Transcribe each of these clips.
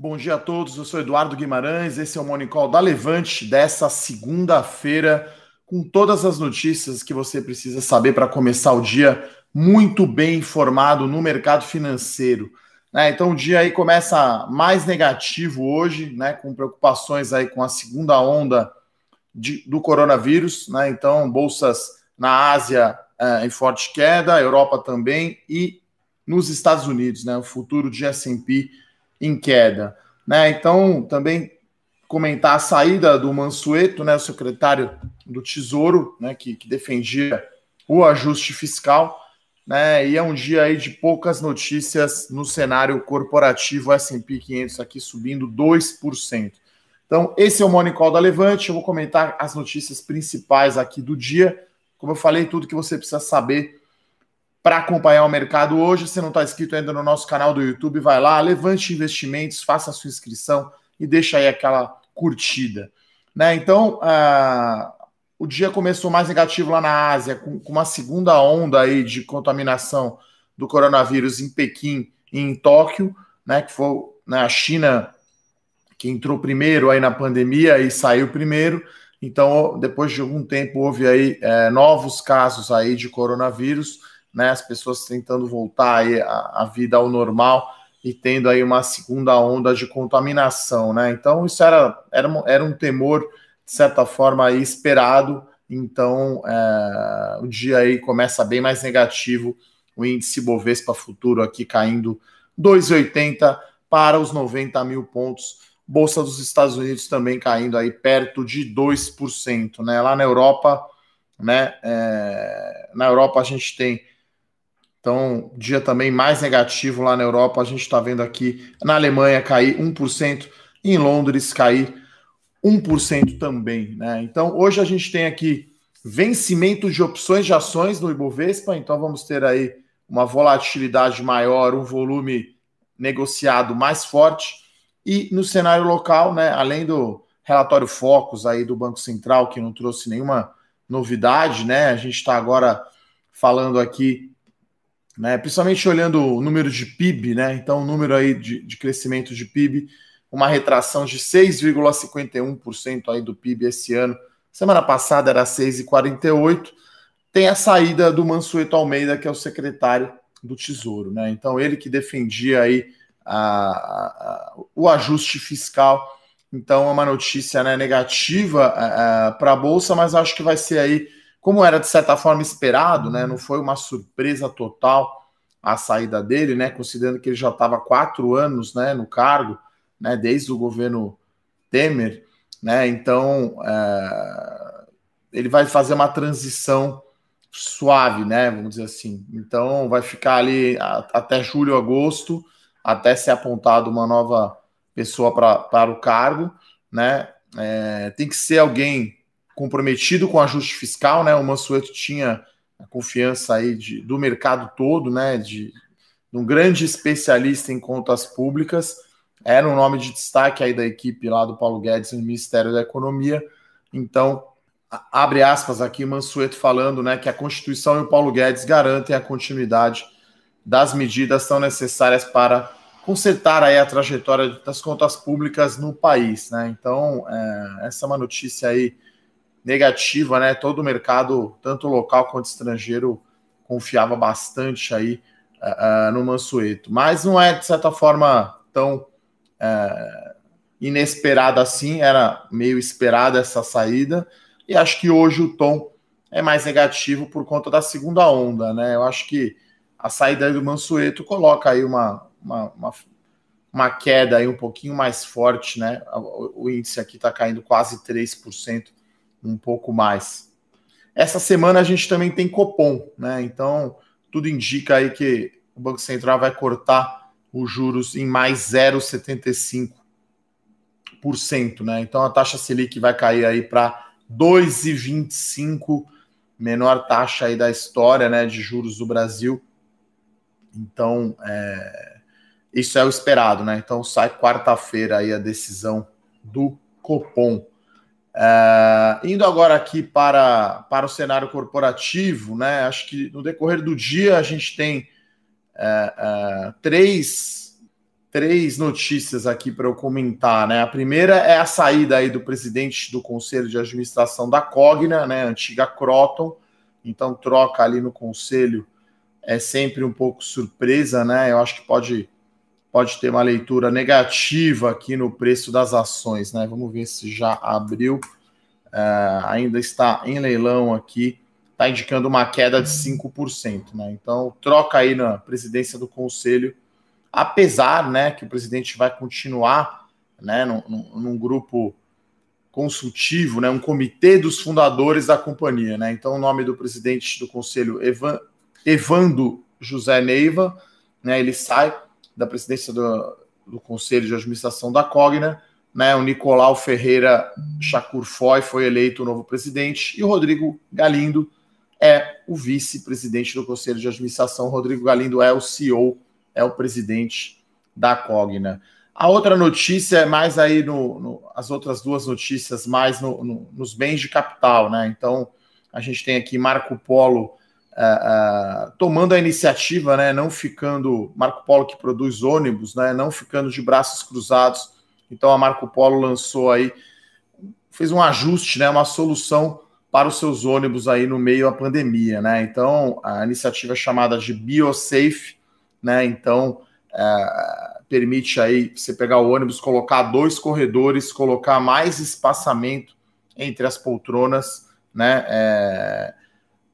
Bom dia a todos, eu sou Eduardo Guimarães, esse é o Morning Call da Levante dessa segunda-feira, com todas as notícias que você precisa saber para começar o dia muito bem informado no mercado financeiro. Né? Então o dia aí começa mais negativo hoje, né? com preocupações aí com a segunda onda de, do coronavírus, né? então bolsas na Ásia eh, em forte queda, Europa também e nos Estados Unidos, né? o futuro de S&P em queda. Né? Então, também comentar a saída do Mansueto, né, o secretário do Tesouro, né, que, que defendia o ajuste fiscal, né, e é um dia aí de poucas notícias no cenário corporativo S&P 500 aqui subindo 2%. Então, esse é o Morning Call da Levante, eu vou comentar as notícias principais aqui do dia, como eu falei, tudo que você precisa saber para acompanhar o mercado hoje. Se não está inscrito ainda no nosso canal do YouTube, vai lá, levante investimentos, faça a sua inscrição e deixa aí aquela curtida. Né? Então, uh, o dia começou mais negativo lá na Ásia, com, com, uma segunda onda aí de contaminação do coronavírus em Pequim e em Tóquio, né? que foi né, a China que entrou primeiro aí na pandemia e saiu primeiro. Então, depois de algum tempo, houve aí é, novos casos aí de coronavírus né? As pessoas tentando voltar a, a vida ao normal e tendo aí uma segunda onda de contaminação, né? Então isso era, era, era um temor de certa forma esperado. Então é, o dia aí começa bem mais negativo, o índice Bovespa futuro aqui caindo 2,80 para os 90 mil pontos. Bolsa dos Estados Unidos também caindo aí perto de 2%, né? Lá na Europa, né? É, na Europa a gente tem então, dia também mais negativo lá na Europa. A gente está vendo aqui na Alemanha cair 1%, em Londres cair 1% também. Né? Então, hoje a gente tem aqui vencimento de opções de ações no Ibovespa. Então, vamos ter aí uma volatilidade maior, um volume negociado mais forte. E no cenário local, né, além do relatório Focus aí do Banco Central, que não trouxe nenhuma novidade, né? A gente está agora falando aqui né? Principalmente olhando o número de PIB, né? Então, o número aí de, de crescimento de PIB, uma retração de 6,51% aí do PIB esse ano. Semana passada era 6,48. Tem a saída do Mansueto Almeida, que é o secretário do Tesouro, né? Então, ele que defendia aí a, a, o ajuste fiscal. Então, é uma notícia né, negativa para a Bolsa, mas acho que vai ser aí como era de certa forma esperado, né? Não foi uma surpresa total a saída dele, né? Considerando que ele já estava quatro anos, né, no cargo, né? Desde o governo Temer, né? Então é... ele vai fazer uma transição suave, né? Vamos dizer assim. Então vai ficar ali até julho, agosto, até ser apontado uma nova pessoa para o cargo, né? É, tem que ser alguém comprometido com ajuste fiscal, né? O Mansueto tinha a confiança aí de, do mercado todo, né? De, de um grande especialista em contas públicas, era um nome de destaque aí da equipe lá do Paulo Guedes no Ministério da Economia. Então, abre aspas aqui, Mansueto falando, né, que a Constituição e o Paulo Guedes garantem a continuidade das medidas tão necessárias para consertar aí a trajetória das contas públicas no país, né? Então, é, essa é uma notícia aí negativa, né? Todo o mercado, tanto local quanto estrangeiro, confiava bastante aí uh, no Mansueto. Mas não é, de certa forma, tão uh, inesperada assim, era meio esperada essa saída, e acho que hoje o tom é mais negativo por conta da segunda onda, né? Eu acho que a saída do Mansueto coloca aí uma, uma, uma, uma queda aí um pouquinho mais forte, né? O, o índice aqui está caindo quase 3% um pouco mais. Essa semana a gente também tem Copom, né? Então, tudo indica aí que o Banco Central vai cortar os juros em mais 0,75%, né? Então a taxa Selic vai cair aí para 2,25, menor taxa aí da história, né, de juros do Brasil. Então, é, isso é o esperado, né? Então sai quarta-feira aí a decisão do Copom. Uh, indo agora aqui para, para o cenário corporativo, né? Acho que no decorrer do dia a gente tem uh, uh, três três notícias aqui para eu comentar, né? A primeira é a saída aí do presidente do conselho de administração da Cogna, né? Antiga Croton. Então troca ali no conselho é sempre um pouco surpresa, né? Eu acho que pode pode ter uma leitura negativa aqui no preço das ações, né? Vamos ver se já abriu. É, ainda está em leilão aqui, está indicando uma queda de 5%, né? Então troca aí na presidência do conselho apesar né, que o presidente vai continuar né, num, num, grupo consultivo, né, um comitê dos fundadores da companhia. Né? Então, o nome do presidente do conselho, Evan, Evando José Neiva, né, ele sai da presidência do, do conselho de administração da Cogna. Né, o Nicolau Ferreira Chacur Foy foi eleito o novo presidente e o Rodrigo Galindo é o vice-presidente do conselho de administração. O Rodrigo Galindo é o CEO é o presidente da Cogna. A outra notícia é mais aí no, no as outras duas notícias mais no, no, nos bens de capital, né? Então a gente tem aqui Marco Polo uh, tomando a iniciativa, né? Não ficando Marco Polo que produz ônibus, né? Não ficando de braços cruzados. Então a Marco Polo lançou aí fez um ajuste, né? Uma solução para os seus ônibus aí no meio da pandemia, né? Então a iniciativa é chamada de BioSafe né? Então é, permite aí você pegar o ônibus, colocar dois corredores, colocar mais espaçamento entre as poltronas, né? É,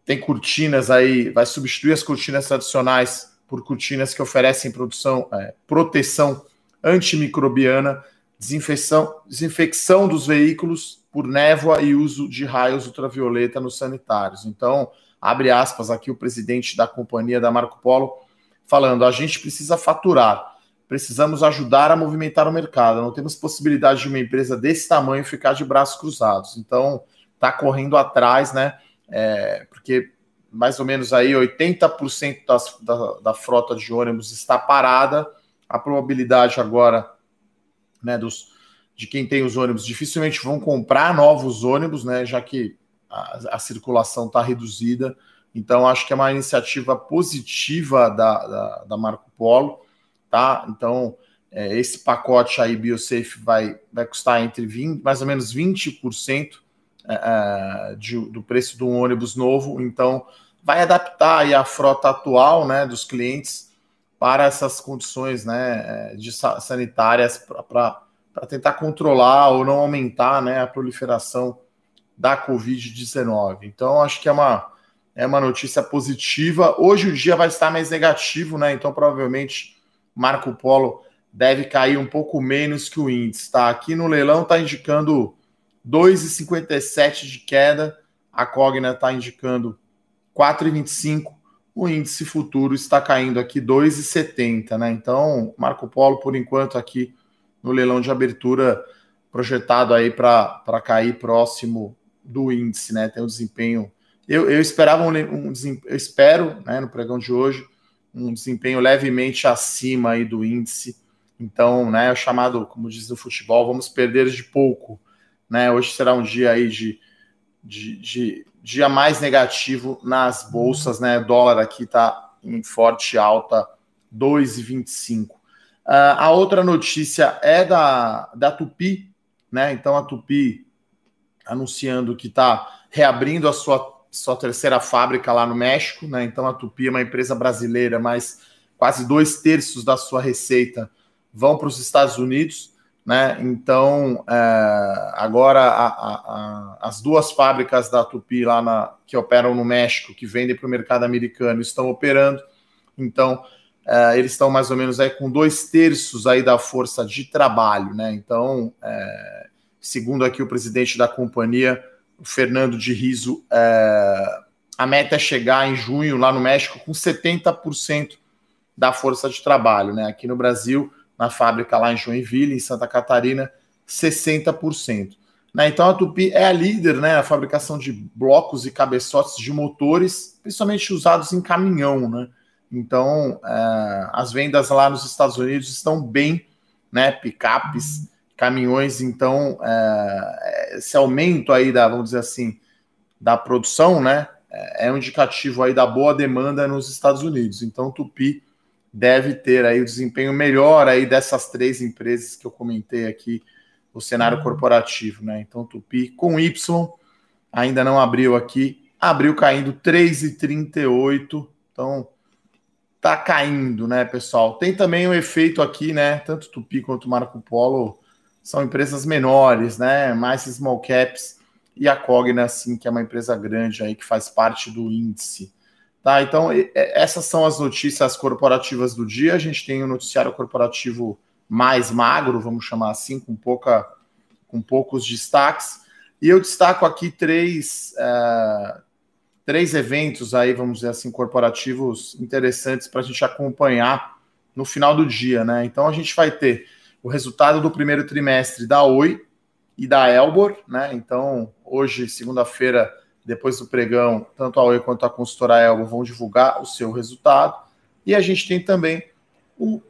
tem cortinas aí, vai substituir as cortinas tradicionais por cortinas que oferecem produção, é, proteção antimicrobiana, desinfecção, desinfecção dos veículos por névoa e uso de raios ultravioleta nos sanitários. Então, abre aspas aqui o presidente da companhia da Marco Polo, falando: a gente precisa faturar, precisamos ajudar a movimentar o mercado. Não temos possibilidade de uma empresa desse tamanho ficar de braços cruzados. Então, está correndo atrás, né? É, porque mais ou menos aí 80% das, da, da frota de ônibus está parada. A probabilidade agora, né, dos, de quem tem os ônibus dificilmente vão comprar novos ônibus, né? Já que a, a circulação está reduzida. Então, acho que é uma iniciativa positiva da, da, da Marco Polo, tá? Então, é, esse pacote aí, BioSafe, vai, vai custar entre 20, mais ou menos 20% é, de, do preço de um ônibus novo. Então, vai adaptar a frota atual né, dos clientes para essas condições né, é, de sanitárias para tentar controlar ou não aumentar né, a proliferação da Covid-19. Então, acho que é uma é uma notícia positiva. Hoje o dia vai estar mais negativo, né? Então, provavelmente, Marco Polo deve cair um pouco menos que o índice, tá? Aqui no leilão está indicando 2,57 de queda, a Cogna está indicando 4,25, o índice futuro está caindo aqui 2,70, né? Então, Marco Polo, por enquanto, aqui no leilão de abertura, projetado aí para cair próximo do índice, né? Tem um desempenho eu, eu esperava um, um eu espero, né, no pregão de hoje, um desempenho levemente acima aí do índice. Então, né, é o chamado, como diz no futebol, vamos perder de pouco. Né? Hoje será um dia aí de, de, de dia mais negativo nas bolsas, né? O dólar aqui está em forte alta, 2,25. Uh, ah, a outra notícia é da, da Tupi, né? Então a Tupi anunciando que está reabrindo a sua sua terceira fábrica lá no México, né? Então a Tupi é uma empresa brasileira, mas quase dois terços da sua receita vão para os Estados Unidos, né? Então é, agora a, a, a, as duas fábricas da Tupi lá na, que operam no México, que vendem para o mercado americano, estão operando. Então é, eles estão mais ou menos aí com dois terços aí da força de trabalho, né? Então, é, segundo aqui o presidente da companhia, o Fernando de Riso, é, a meta é chegar em junho lá no México com 70% da força de trabalho, né? Aqui no Brasil, na fábrica lá em Joinville, em Santa Catarina, 60%. Né? Então a Tupi é a líder né, na fabricação de blocos e cabeçotes de motores, principalmente usados em caminhão. Né? Então é, as vendas lá nos Estados Unidos estão bem, né? Picapes caminhões, então é, esse aumento aí da, vamos dizer assim, da produção, né, é um indicativo aí da boa demanda nos Estados Unidos. Então, Tupi deve ter aí o desempenho melhor aí dessas três empresas que eu comentei aqui, o cenário corporativo, né? Então, Tupi com Y ainda não abriu aqui, abriu caindo 3,38. Então, tá caindo, né, pessoal? Tem também um efeito aqui, né? Tanto Tupi quanto Marco Polo são empresas menores, né? Mais small caps e a Cogna, assim, que é uma empresa grande aí que faz parte do índice. Tá, então essas são as notícias corporativas do dia. A gente tem o um noticiário corporativo mais magro, vamos chamar assim, com pouca, com poucos destaques. E eu destaco aqui três, uh, três eventos aí, vamos dizer assim, corporativos interessantes para a gente acompanhar no final do dia, né? Então a gente vai ter o resultado do primeiro trimestre da Oi e da Elbor, né? Então, hoje, segunda-feira, depois do pregão, tanto a Oi quanto a consultora Elbor vão divulgar o seu resultado. E a gente tem também o,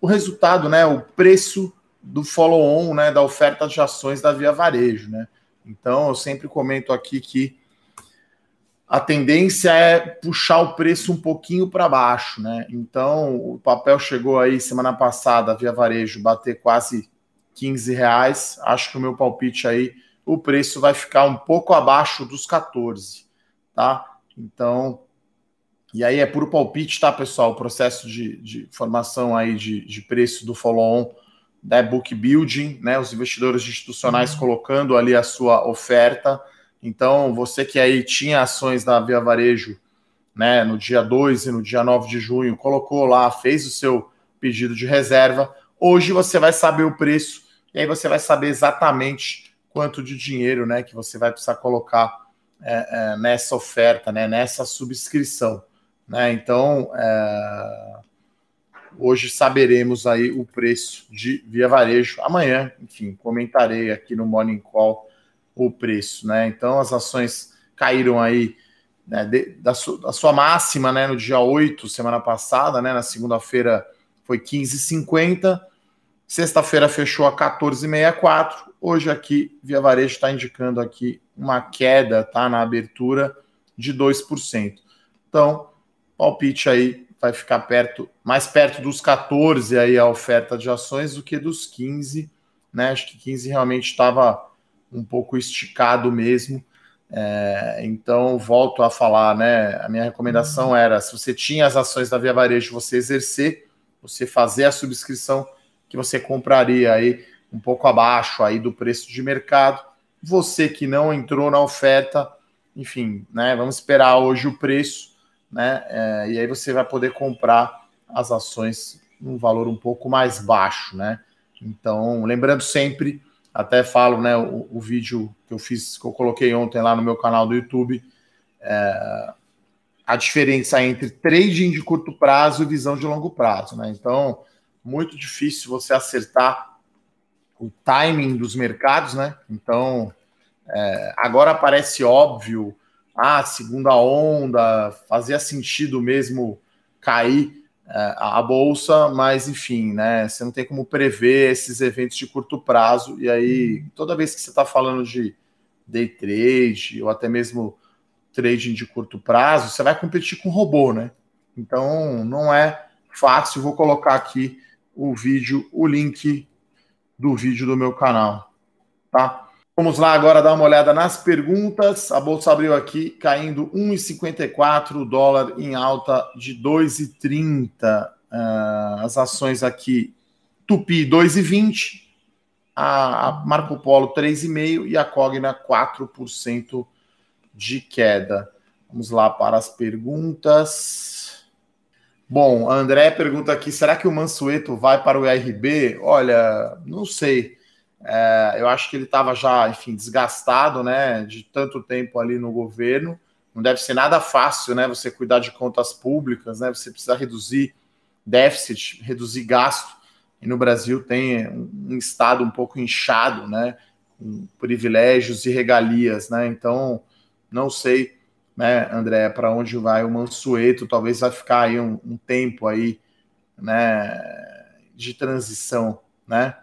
o resultado, né? O preço do follow-on, né? Da oferta de ações da Via Varejo, né? Então, eu sempre comento aqui que a tendência é puxar o preço um pouquinho para baixo, né? Então, o papel chegou aí semana passada, via varejo, bater quase 15 reais. Acho que o meu palpite aí, o preço vai ficar um pouco abaixo dos 14, tá? Então, e aí é puro palpite, tá, pessoal? O processo de, de formação aí de, de preço do follow-on, né, book building, né? Os investidores institucionais uhum. colocando ali a sua oferta então, você que aí tinha ações da Via Varejo, né, no dia 2 e no dia 9 de junho, colocou lá, fez o seu pedido de reserva, hoje você vai saber o preço e aí você vai saber exatamente quanto de dinheiro, né, que você vai precisar colocar é, é, nessa oferta, né, nessa subscrição, né? Então, é, hoje saberemos aí o preço de Via Varejo. Amanhã, enfim, comentarei aqui no Morning Call o preço, né? Então as ações caíram aí né, de, da, su, da, sua máxima, né, no dia 8, semana passada, né, na segunda-feira foi 15,50, sexta-feira fechou a 14,64, hoje aqui, Via Varejo está indicando aqui uma queda, tá, na abertura de 2%. Então, palpite aí vai ficar perto, mais perto dos 14 aí a oferta de ações do que dos 15, né, acho que 15 realmente estava um pouco esticado mesmo. É, então, volto a falar, né? A minha recomendação uhum. era: se você tinha as ações da Via Varejo, você exercer, você fazer a subscrição que você compraria aí um pouco abaixo aí do preço de mercado. Você que não entrou na oferta, enfim, né? Vamos esperar hoje o preço, né? É, e aí você vai poder comprar as ações num valor um pouco mais baixo, né? Então, lembrando sempre até falo, né, o, o, vídeo que eu fiz, que eu coloquei ontem lá no meu canal do YouTube, é, a diferença entre trading de curto prazo e visão de longo prazo, né? Então, muito difícil você acertar o timing dos mercados, né? Então, é, agora parece óbvio, ah, segunda onda, fazia sentido mesmo cair é, a bolsa, mas enfim, né? Você não tem como prever esses eventos de curto prazo. E aí, toda vez que você está falando de day trade ou até mesmo trading de curto prazo, você vai competir com robô, né? Então não é fácil. Vou colocar aqui o vídeo, o link do vídeo do meu canal, tá? Vamos lá agora dar uma olhada nas perguntas. A bolsa abriu aqui caindo 1,54, o dólar em alta de 2,30. Uh, ah, as ações aqui, Tupi 2,20, a, Marco Polo 3,5 e a Cogna 4% de queda. Vamos lá para as perguntas. Bom, André pergunta aqui: será que o Mansueto vai para o IRB? Olha, não sei. É, eu acho que ele estava já, enfim, desgastado, né, de tanto tempo ali no governo. Não deve ser nada fácil, né, você cuidar de contas públicas, né, você precisa reduzir déficit, reduzir gasto. E no Brasil tem um estado um pouco inchado, né, com privilégios e regalias, né. Então, não sei, né, André, para onde vai o Mansueto? Talvez vai ficar aí um, um tempo aí, né, de transição, né.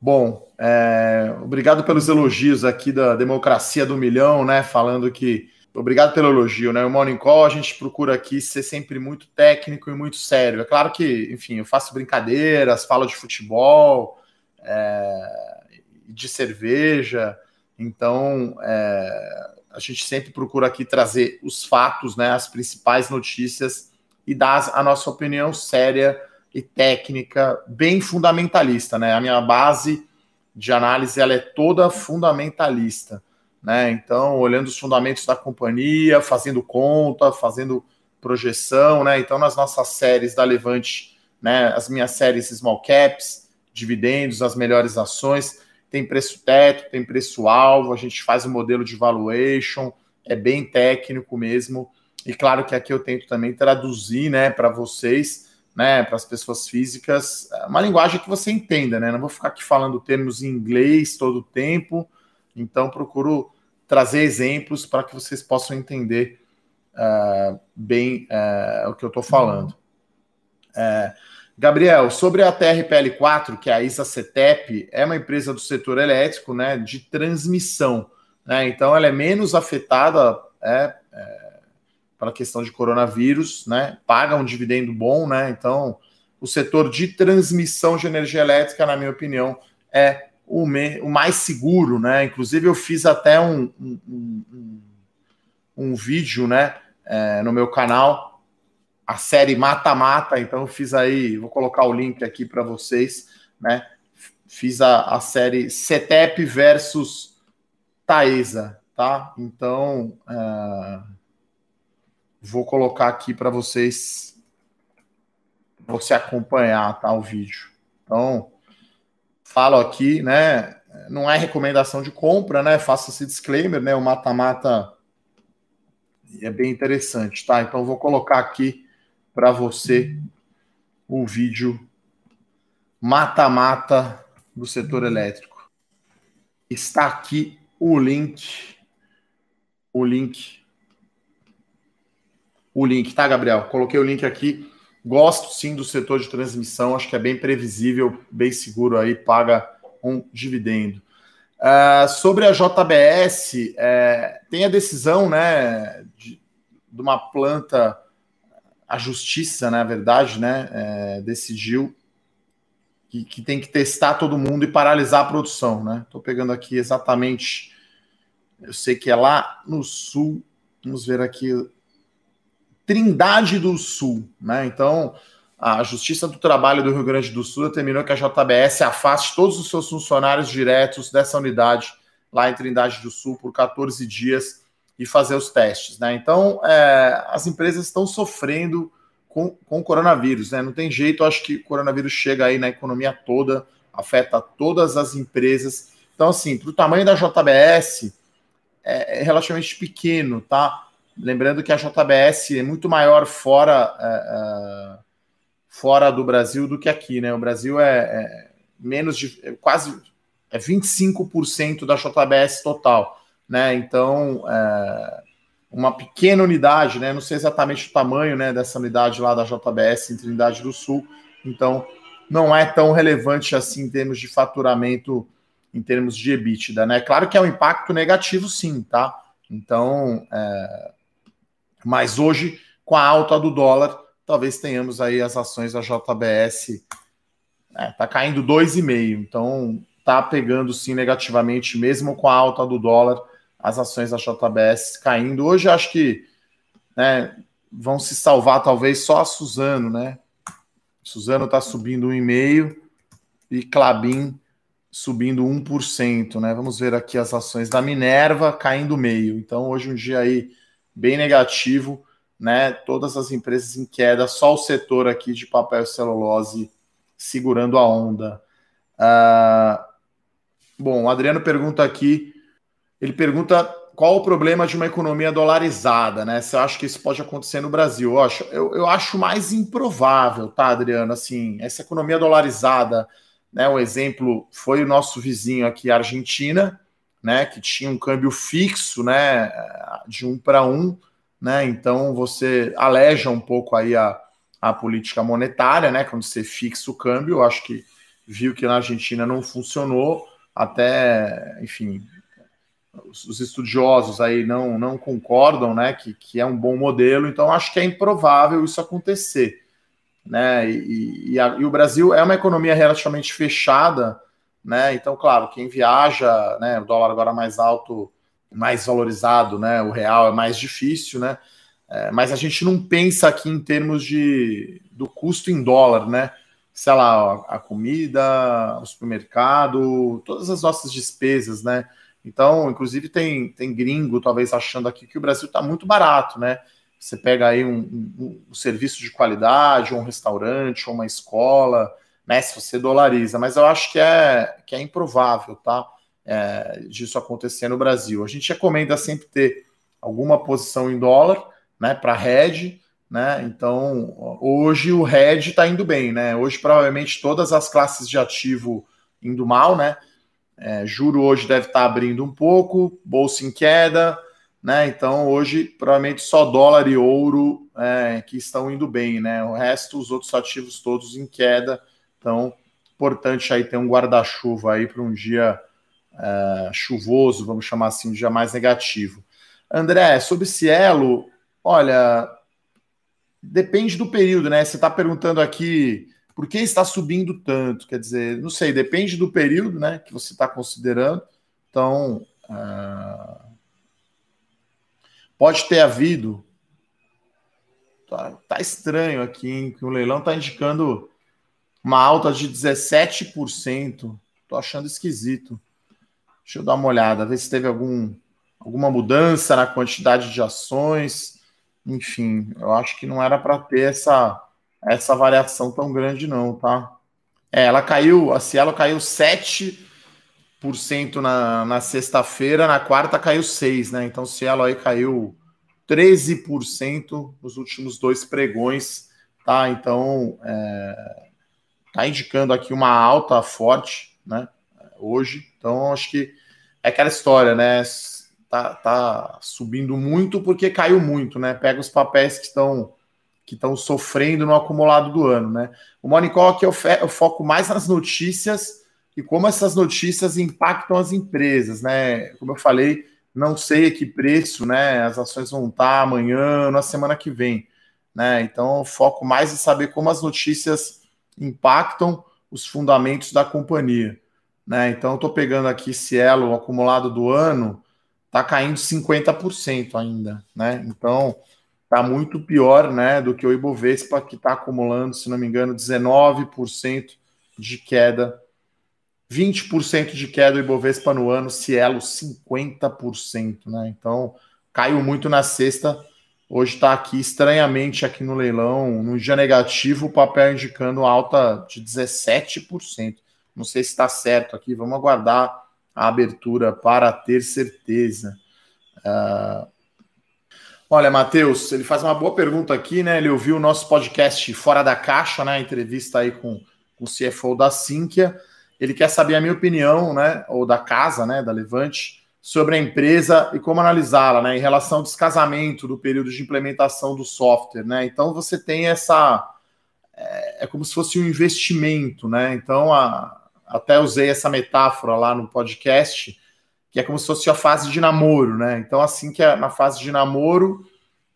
Bom, é, obrigado pelos elogios aqui da democracia do milhão, né? Falando que Obrigado pelo elogio, né? O Morning Call a gente procura aqui ser sempre muito técnico e muito sério. É claro que, enfim, eu faço brincadeiras, falo de futebol, é, de cerveja, então é, a gente sempre procura aqui trazer os fatos, né, as principais notícias e dar a nossa opinião séria e técnica, bem fundamentalista, né? A minha base de análise ela é toda fundamentalista né? Então, olhando os fundamentos da companhia, fazendo conta, fazendo projeção, né? Então, nas nossas séries da Levante, né? As minhas séries Small Caps, dividendos, as melhores ações, tem preço teto, tem preço alvo, a gente faz um modelo de valuation, é bem técnico mesmo. E claro que aqui eu tento também traduzir, né, para vocês, né, para as pessoas físicas, uma linguagem que você entenda, né? Não vou ficar aqui falando termos em inglês todo o tempo então, procuro trazer exemplos para que vocês possam entender uh, bem uh, o que eu estou falando. Uh, Gabriel, sobre a TRPL4, que é a ISA-CETEP, é uma empresa do setor elétrico né, de transmissão. Né? Então, ela é menos afetada é, é, pela questão de coronavírus, né? paga um dividendo bom. Né? Então, o setor de transmissão de energia elétrica, na minha opinião, é o, me, o mais seguro, né? Inclusive, eu fiz até um, um, um, um vídeo, né, é, no meu canal, a série Mata Mata. Então, fiz aí, vou colocar o link aqui para vocês, né? Fiz a, a série CETEP versus Taesa, tá? Então, é, vou colocar aqui para vocês, você acompanhar, tá? O vídeo. Então, falo aqui, né? Não é recomendação de compra, né? Faça esse disclaimer, né? O mata-mata é bem interessante, tá? Então vou colocar aqui para você o vídeo mata-mata do setor elétrico. Está aqui o link. O link. O link, tá, Gabriel? Coloquei o link aqui Gosto sim do setor de transmissão, acho que é bem previsível, bem seguro aí, paga um dividendo. Uh, sobre a JBS, é, tem a decisão né, de, de, uma planta, a justiça, na né, verdade, né, é, decidiu que, que, tem que testar todo mundo e paralisar a produção. Estou né? pegando aqui exatamente, eu sei que é lá no sul, vamos ver aqui Trindade do Sul, né? Então, a Justiça do Trabalho do Rio Grande do Sul determinou que a JBS afaste todos os seus funcionários diretos dessa unidade lá em Trindade do Sul por 14 dias e fazer os testes, né? Então, é, as empresas estão sofrendo com, com o coronavírus, né? Não tem jeito, acho que o coronavírus chega aí na economia toda, afeta todas as empresas. Então, assim, para o tamanho da JBS, é, é relativamente pequeno, tá? Lembrando que a JBS é muito maior fora, é, é, fora do Brasil do que aqui, né? O Brasil é, é menos de é quase é 25% da JBS total, né? Então, é, uma pequena unidade, né? Não sei exatamente o tamanho né, dessa unidade lá da JBS em Trindade do Sul, então não é tão relevante assim em termos de faturamento, em termos de EBITDA, né? Claro que é um impacto negativo, sim, tá? Então, é, mas hoje, com a alta do dólar, talvez tenhamos aí as ações da JBS. É, tá caindo 2,5. Então, tá pegando sim negativamente, mesmo com a alta do dólar, as ações da JBS caindo. Hoje acho que né, vão se salvar talvez só a Suzano, né? Suzano está subindo 1,5 e Clabin subindo 1%, né? Vamos ver aqui as ações da Minerva caindo meio. Então, hoje um dia aí bem negativo, né? Todas as empresas em queda, só o setor aqui de papel e celulose segurando a onda. Uh, bom, o Adriano pergunta aqui, ele pergunta qual o problema de uma economia dolarizada, né? Você acha que isso pode acontecer no Brasil? Eu acho, eu, eu acho mais improvável, tá, Adriano? Assim, essa economia dolarizada, né? Um exemplo foi o nosso vizinho aqui, a Argentina, né, que tinha um câmbio fixo, né, de um para um, né, então você aleja um pouco aí a, a política monetária, né, quando você fixa o câmbio, eu acho que viu que na Argentina não funcionou, até, enfim, os, os, estudiosos aí não, não concordam, né, que, que é um bom modelo, então acho que é improvável isso acontecer, né, e, e, a, e o Brasil é uma economia relativamente fechada, né, então, claro, quem viaja, né, o dólar agora mais alto, mais valorizado, né, o real é mais difícil, né, é, mas a gente não pensa aqui em termos de, do custo em dólar, né, sei lá, a comida, o supermercado, todas as nossas despesas, né, então, inclusive, tem, tem gringo, talvez, achando aqui que o Brasil está muito barato, né? Você pega aí um, um, um, serviço de qualidade, um restaurante, uma escola, né? Se você dolariza, mas eu acho que é, que é improvável, tá? É, disso acontecer no Brasil. A gente recomenda sempre ter alguma posição em dólar, né? Para hedge, né? Então, hoje o hedge está indo bem, né? Hoje, provavelmente, todas as classes de ativo indo mal, né? É, juro hoje deve estar abrindo um pouco, bolsa em queda, né? Então hoje provavelmente só dólar e ouro é, que estão indo bem, né? O resto, os outros ativos todos em queda. Então, importante aí ter um guarda-chuva aí para um dia é, chuvoso, vamos chamar assim, um dia mais negativo. André, sobre Cielo, olha, depende do período, né? Você está perguntando aqui por que está subindo tanto? Quer dizer, não sei, depende do período né, que você está considerando. Então, uh, pode ter havido. Tá, tá estranho aqui, hein, que o leilão está indicando uma alta de 17%. Estou achando esquisito. Deixa eu dar uma olhada, ver se teve algum, alguma mudança na quantidade de ações. Enfim, eu acho que não era para ter essa essa variação tão grande, não, tá? É, ela caiu, a Cielo caiu 7% na, na sexta-feira, na quarta caiu 6%, né? Então, Cielo aí caiu 13% nos últimos dois pregões, tá? Então, é, tá indicando aqui uma alta forte, né? Hoje, então acho que é aquela história, né? Tá, tá subindo muito porque caiu muito, né? Pega os papéis que estão que estão sofrendo no acumulado do ano, né? O Morning Call aqui eu, eu foco mais nas notícias e como essas notícias impactam as empresas, né? Como eu falei, não sei que preço, né? As ações vão estar amanhã, na semana que vem, né? Então, foco mais em saber como as notícias impactam os fundamentos da companhia, né? Então, estou pegando aqui Cielo, o acumulado do ano, está caindo 50% ainda, né? Então, está muito pior né, do que o Ibovespa, que está acumulando, se não me engano, 19% de queda. 20% de queda o Ibovespa no ano, Cielo 50%, né? Então, caiu muito na sexta. Hoje está aqui estranhamente aqui no leilão, no dia negativo, o papel indicando alta de 17%. Não sei se está certo aqui, vamos aguardar a abertura para ter certeza. Uh, Olha, Matheus, ele faz uma boa pergunta aqui, né? Ele ouviu o nosso podcast Fora da Caixa, né? Entrevista aí com, com o CFO da Sinqia. Ele quer saber a minha opinião, né? Ou da casa, né? Da Levante, sobre a empresa e como analisá-la, né? Em relação ao descasamento do período de implementação do software, né? Então você tem essa. É, é como se fosse um investimento, né? Então, a, até usei essa metáfora lá no podcast que é como se fosse a fase de namoro, né? Então, assim que é na fase de namoro,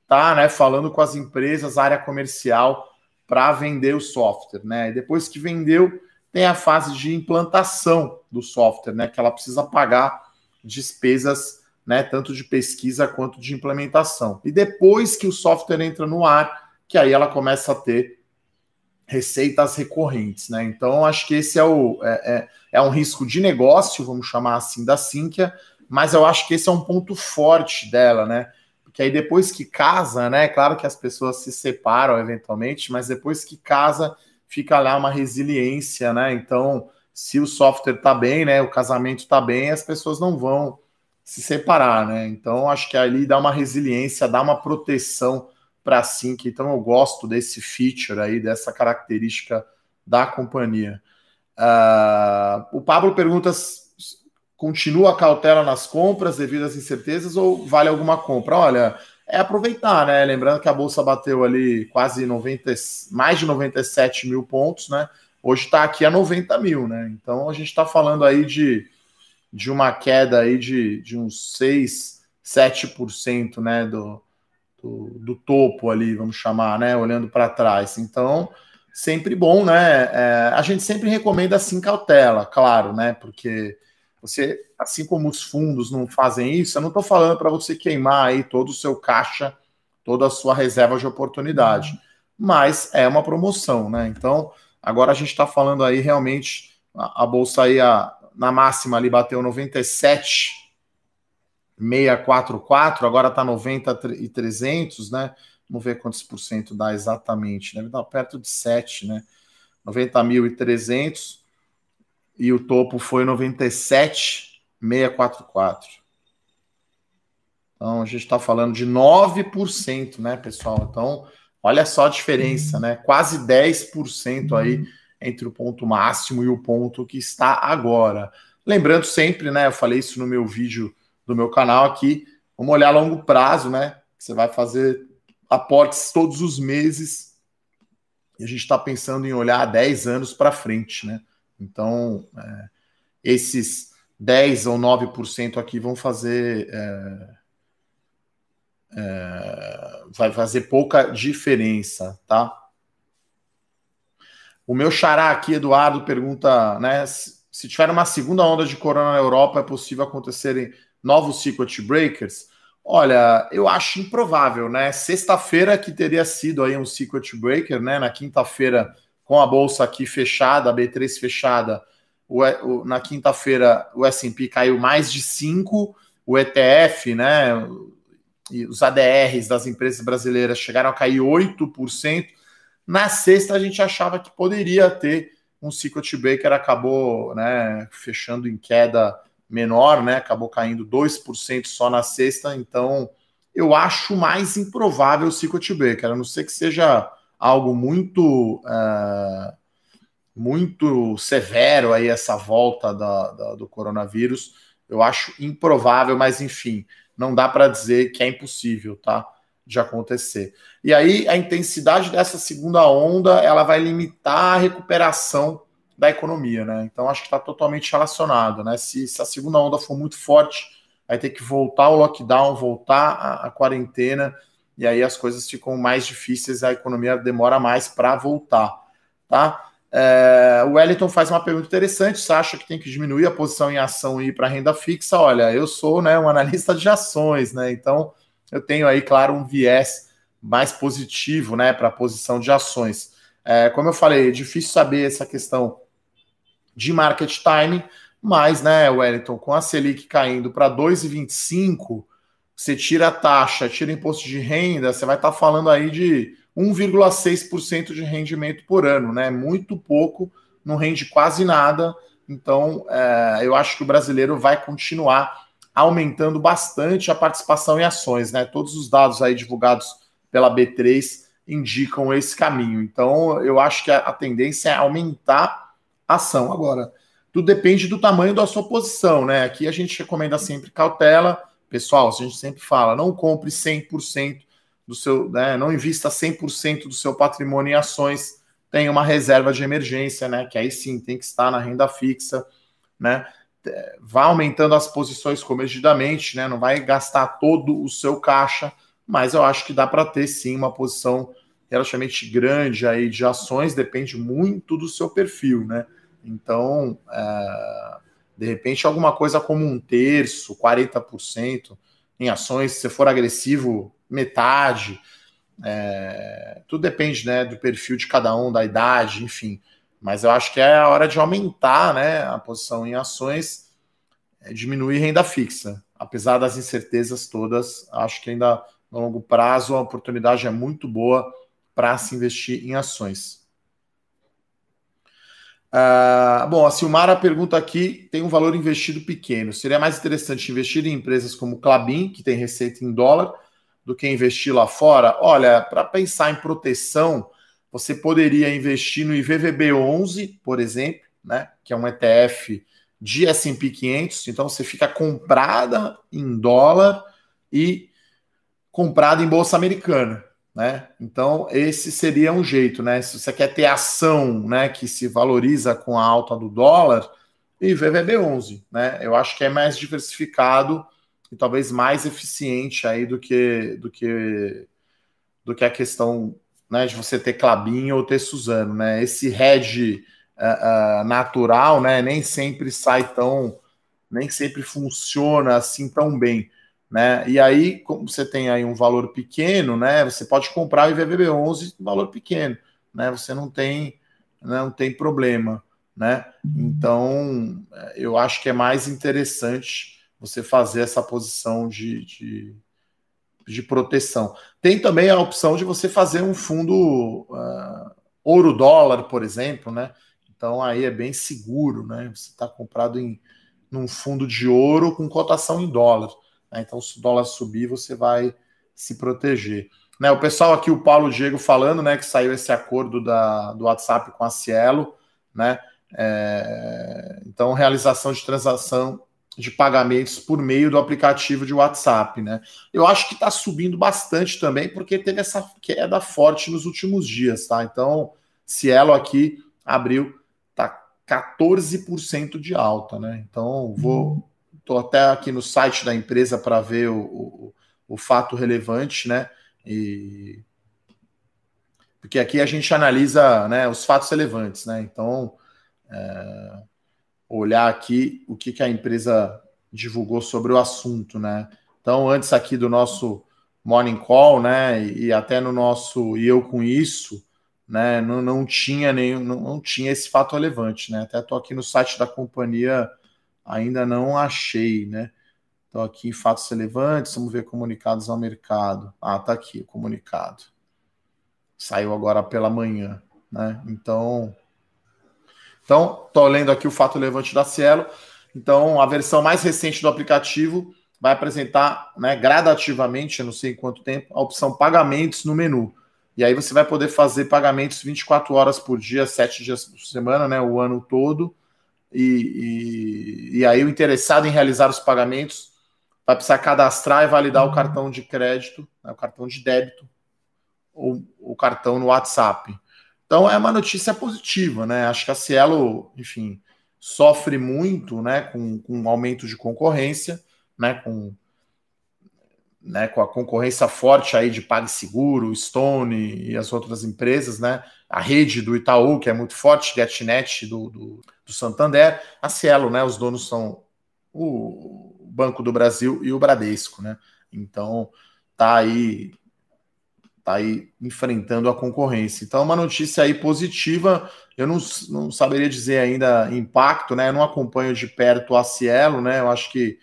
tá, né, falando com as empresas, área comercial, para vender o software, né? E depois que vendeu, tem a fase de implantação do software, né? Que ela precisa pagar despesas, né? Tanto de pesquisa quanto de implementação. E depois que o software entra no ar, que aí ela começa a ter receitas recorrentes, né? Então, acho que esse é, o, é, é, é, um risco de negócio, vamos chamar assim, da Sinqia, mas eu acho que esse é um ponto forte dela, né? Porque aí depois que casa, né? Claro que as pessoas se separam eventualmente, mas depois que casa, fica lá uma resiliência, né? Então, se o software tá bem, né? O casamento tá bem, as pessoas não vão se separar, né? Então, acho que ali dá uma resiliência, dá uma proteção para Sync. Então eu gosto desse feature aí, dessa característica da companhia. Uh, o Pablo pergunta: continua a cautela nas compras devido às incertezas ou vale alguma compra? Olha, é aproveitar, né? Lembrando que a bolsa bateu ali quase 90, mais de 97 mil pontos, né? Hoje está aqui a 90 mil, né? Então a gente está falando aí de de uma queda aí de, de uns 6, 7% né, do, do, do topo ali, vamos chamar, né? Olhando para trás. Então, sempre bom, né? É, a gente sempre recomenda assim cautela, claro, né? Porque você, assim como os fundos não fazem isso, eu não estou falando para você queimar aí todo o seu caixa, toda a sua reserva de oportunidade. Mas é uma promoção, né? Então, agora a gente está falando aí realmente, a, a bolsa aí a, na máxima ali bateu 97 644, agora está 90 e 300, né? Vamos ver quantos por cento dá exatamente. Deve dar perto de 7, né? 90.300 e o topo foi 97,644. Então a gente está falando de 9%, né, pessoal? Então, olha só a diferença, né? Quase 10% aí entre o ponto máximo e o ponto que está agora. Lembrando sempre, né? Eu falei isso no meu vídeo do meu canal aqui. Vamos olhar a longo prazo, né? Você vai fazer aportes todos os meses. E a gente está pensando em olhar 10 anos para frente, né? Então, é, esses 10 ou 9% aqui vão fazer. É, é, vai fazer pouca diferença, tá? O meu xará aqui, Eduardo, pergunta, né? Se tiver uma segunda onda de corona na Europa, é possível acontecerem novos circuit breakers? Olha, eu acho improvável, né? Sexta-feira que teria sido aí um circuit breaker, né? Na quinta-feira, com a bolsa aqui fechada, a B3 fechada, o, o, na quinta-feira o S&P caiu mais de 5, o ETF, né? E os ADRs das empresas brasileiras chegaram a cair 8%. Na sexta a gente achava que poderia ter um circuit breaker, acabou, né, fechando em queda menor, né? Acabou caindo 2% só na sexta, então eu acho mais improvável o Circuit Breaker, a não ser que seja algo muito uh, muito severo aí essa volta da, da, do coronavírus. Eu acho improvável, mas enfim, não dá para dizer que é impossível, tá? De acontecer. E aí a intensidade dessa segunda onda ela vai limitar a recuperação da economia, né? Então acho que está totalmente relacionado, né? Se, se, a segunda onda for muito forte, vai ter que voltar o lockdown, voltar a, a quarentena, e aí as coisas ficam mais difíceis, a economia demora mais para voltar, tá? É, o Wellington faz uma pergunta interessante. Você acha que tem que diminuir a posição em ação e ir para renda fixa? Olha, eu sou né, um analista de ações, né? Então eu tenho aí, claro, um viés mais positivo né, para a posição de ações. É, como eu falei, é difícil saber essa questão de market time, mas, né, Wellington, com a Selic caindo para 2,25, você tira a taxa, tira imposto de renda, você vai estar tá falando aí de 1,6% de rendimento por ano, né? Muito pouco, não rende quase nada. Então, é, eu acho que o brasileiro vai continuar aumentando bastante a participação em ações, né? Todos os dados aí divulgados pela B3 indicam esse caminho. Então, eu acho que a, a tendência é aumentar ação. Agora, tudo depende do tamanho da sua posição, né? Aqui a gente recomenda sempre cautela. Pessoal, a gente sempre fala, não compre 100% do seu, né? Não invista 100% do seu patrimônio em ações. Tenha uma reserva de emergência, né? Que aí sim tem que estar na renda fixa, né? Vá aumentando as posições comedidamente, né? Não vai gastar todo o seu caixa, mas eu acho que dá para ter sim uma posição relativamente grande aí de ações, depende muito do seu perfil, né? Então, é, de repente, alguma coisa como um terço, 40% em ações, se for agressivo, metade. É, tudo depende né, do perfil de cada um, da idade, enfim. Mas eu acho que é a hora de aumentar né, a posição em ações, é, diminuir renda fixa. Apesar das incertezas todas, acho que ainda no longo prazo a oportunidade é muito boa para se investir em ações. Uh, bom, a Silmara pergunta aqui: tem um valor investido pequeno. Seria mais interessante investir em empresas como Clabin, que tem receita em dólar, do que investir lá fora? Olha, para pensar em proteção, você poderia investir no IVVB11, por exemplo, né, que é um ETF de S&P 500. Então você fica comprada em dólar e comprada em bolsa americana né? Então, esse seria um jeito, né? Se você quer ter ação, né, que se valoriza com a alta do dólar, e VVB11, né? Eu acho que é mais diversificado e talvez mais eficiente aí do que do que do que a questão né, de você ter Clabinho ou ter Suzano, né? Esse hedge uh, natural, né, nem sempre sai tão nem sempre funciona assim tão bem. Né? E aí, como você tem aí um valor pequeno, né? Você pode comprar o IVVB11 valor pequeno, né? Você não tem, não tem problema, né? Então, eu acho que é mais interessante você fazer essa posição de, de, de proteção. Tem também a opção de você fazer um fundo uh, ouro-dólar, por exemplo, né? Então aí é bem seguro, né? Você está comprado em num fundo de ouro com cotação em dólar. Né? Então, se o dólar subir, você vai se proteger. Né, o pessoal aqui, o Paulo Diego falando, né, que saiu esse acordo da, do WhatsApp com a Cielo, né? É, então, realização de transação de pagamentos por meio do aplicativo de WhatsApp, né? Eu acho que está subindo bastante também, porque teve essa queda forte nos últimos dias, tá? Então, Cielo aqui abriu, tá 14% de alta, né? Então, vou Estou até aqui no site da empresa para ver o, o, o, fato relevante, né? E porque aqui a gente analisa né, os fatos relevantes, né? Então, é... olhar aqui o que, que a empresa divulgou sobre o assunto, né? Então, antes aqui do nosso morning call, né? E até no nosso e eu com isso, né? Não, não tinha nenhum, não, não tinha esse fato relevante, né? Até estou aqui no site da companhia ainda não achei, né? Então, aqui em fatos relevantes, vamos ver comunicados ao mercado. Ah, tá aqui o comunicado. Saiu agora pela manhã, né? Então, então, tô lendo aqui o fato relevante da Cielo. Então, a versão mais recente do aplicativo vai apresentar, né, gradativamente, não sei em quanto tempo, a opção pagamentos no menu. E aí você vai poder fazer pagamentos 24 horas por dia, 7 dias por semana, né, o ano todo e, e, e, aí o interessado em realizar os pagamentos vai precisar cadastrar e validar o cartão de crédito, né, o cartão de débito ou o cartão no WhatsApp. Então é uma notícia positiva, né? Acho que a Cielo, enfim, sofre muito, né, com, com aumento de concorrência, né, com né, com a concorrência forte aí de PagSeguro, Stone e as outras empresas, né? A rede do Itaú, que é muito forte, GetNet do, do, do Santander, a Cielo, né? Os donos são o Banco do Brasil e o Bradesco, né? Então tá aí tá aí enfrentando a concorrência. Então, é uma notícia aí positiva. Eu não, não saberia dizer ainda impacto, né? Eu não acompanho de perto a Cielo, né? Eu acho que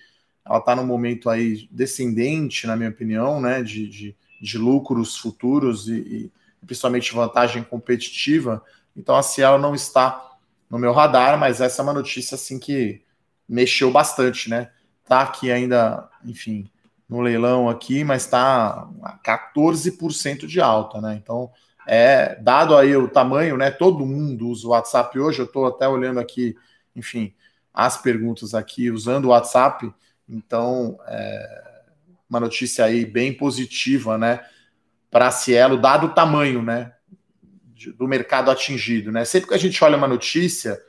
ela está num momento aí descendente, na minha opinião, né, de, de, de lucros futuros e, e, principalmente vantagem competitiva. Então a Cielo não está no meu radar, mas essa é uma notícia assim que mexeu bastante, né? Tá aqui ainda, enfim, no leilão aqui, mas está 14% de alta, né? Então, é dado aí o tamanho, né? Todo mundo usa o WhatsApp hoje. Eu estou até olhando aqui, enfim, as perguntas aqui usando o WhatsApp. Então, é uma notícia aí bem positiva, né, para a Cielo, dado o tamanho, né, do mercado atingido, né? Sempre que a gente olha uma notícia,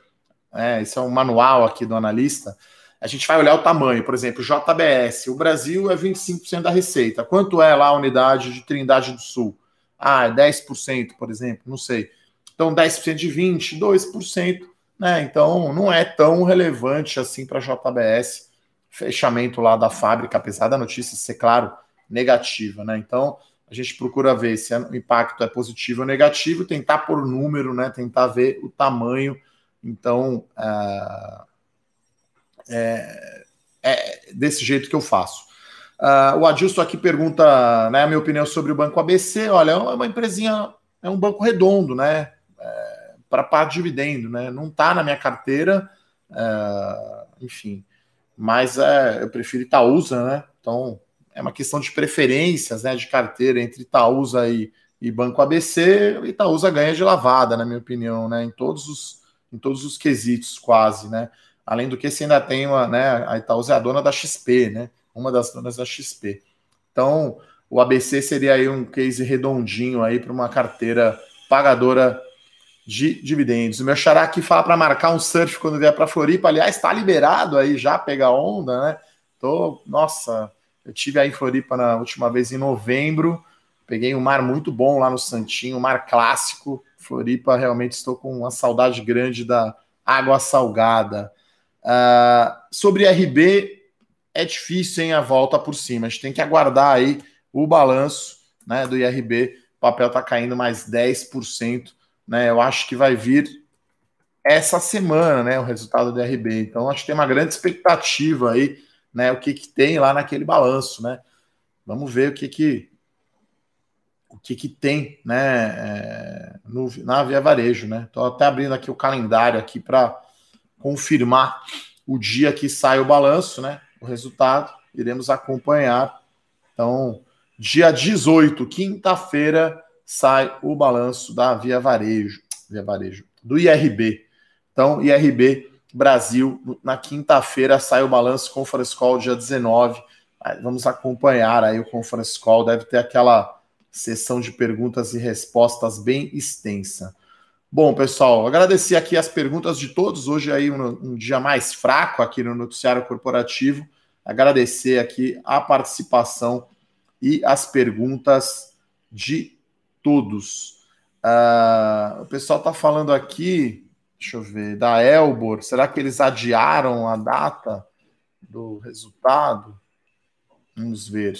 é, esse é um manual aqui do analista, a gente vai olhar o tamanho, por exemplo, JBS, o Brasil é 25% da receita. Quanto é lá a unidade de Trindade do Sul? Ah, é 10%, por exemplo, não sei. Então, 10% de 20, 2%, né? Então, não é tão relevante assim para a JBS fechamento lá da fábrica, apesar da notícia ser, claro, negativa, né? Então, a gente procura ver se o impacto é positivo ou negativo, tentar por número, né? Tentar ver o tamanho. Então, é, é, é desse jeito que eu faço. Uh, o Adilson aqui pergunta né, a minha opinião sobre o Banco ABC. Olha, é uma empresinha, é um banco redondo, né? É, para pagar dividendo, né? Não está na minha carteira, é, enfim mas é, eu prefiro Itaúsa, né? Então é uma questão de preferências, né? De carteira entre Itaúsa e, e Banco ABC. Itaúsa ganha de lavada, na minha opinião, né? Em todos os, em todos os quesitos, quase, né? Além do que você ainda tem uma, né? A Itaúsa é a dona da XP, né? Uma das donas da XP. Então, o ABC seria aí um case redondinho aí para uma carteira pagadora de dividendos. O meu xará aqui fala para marcar um surf quando vier para Floripa. Aliás, está liberado aí já pegar onda, né? Tô, nossa, eu tive aí em Floripa na última vez em novembro. Peguei um mar muito bom lá no Santinho, um mar clássico. Floripa, realmente estou com uma saudade grande da água salgada. Uh, sobre RB, é difícil, hein, a volta por cima. A gente tem que aguardar aí o balanço né, do IRB. O papel está caindo mais 10% né? Eu acho que vai vir essa semana, né? O resultado do RB. Então, acho que tem uma grande expectativa aí, né? O que, que tem lá naquele balanço, né? Vamos ver o que que o que que tem, né? É, no, na Via Varejo, né? Estou até abrindo aqui o calendário aqui para confirmar o dia que sai o balanço, né? O resultado, iremos acompanhar. Então, dia 18, quinta-feira, sai o balanço da Via Varejo, Via Varejo, do IRB. Então, IRB Brasil, na quinta-feira sai o balanço Conference Call dia 19. Vamos acompanhar aí o Conference Call, deve ter aquela sessão de perguntas e respostas bem extensa. Bom, pessoal, agradecer aqui as perguntas de todos. Hoje aí um, um dia mais fraco aqui no noticiário corporativo. Agradecer aqui a participação e as perguntas de todos. Uh, o pessoal está falando aqui, deixa eu ver, da Elbor. Será que eles adiaram a data do resultado? Vamos ver.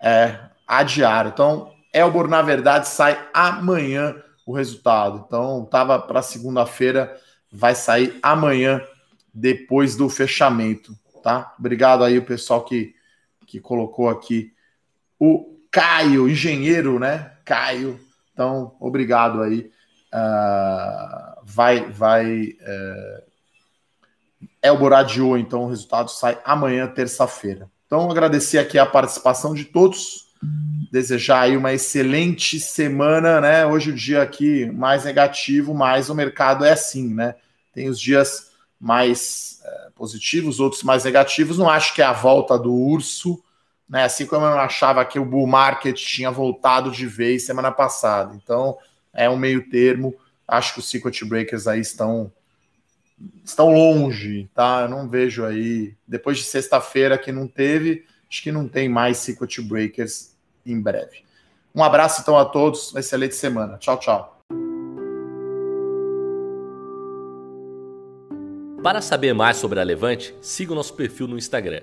É, adiaram. Então, Elbor, na verdade, sai amanhã o resultado. Então, estava para segunda-feira, vai sair amanhã, depois do fechamento. Tá? Obrigado aí o pessoal que, que colocou aqui o Caio, engenheiro, né? Caio. Então, obrigado aí. Uh, vai, vai. Uh, Elbor adiou, então o resultado sai amanhã, terça-feira. Então, agradecer aqui a participação de todos. Desejar aí uma excelente semana, né? Hoje o dia aqui mais negativo, mas o mercado é assim, né? Tem os dias mais uh, positivos, outros mais negativos. Não acho que é a volta do urso, né? Assim como eu achava que o bull market tinha voltado de vez semana passada. Então, é um meio termo. Acho que os circuit breakers aí estão estão longe, tá? Eu não vejo aí. Depois de sexta-feira que não teve, acho que não tem mais circuit breakers em breve. Um abraço então a todos, uma excelente semana. Tchau, tchau. Para saber mais sobre a Levante, siga o nosso perfil no Instagram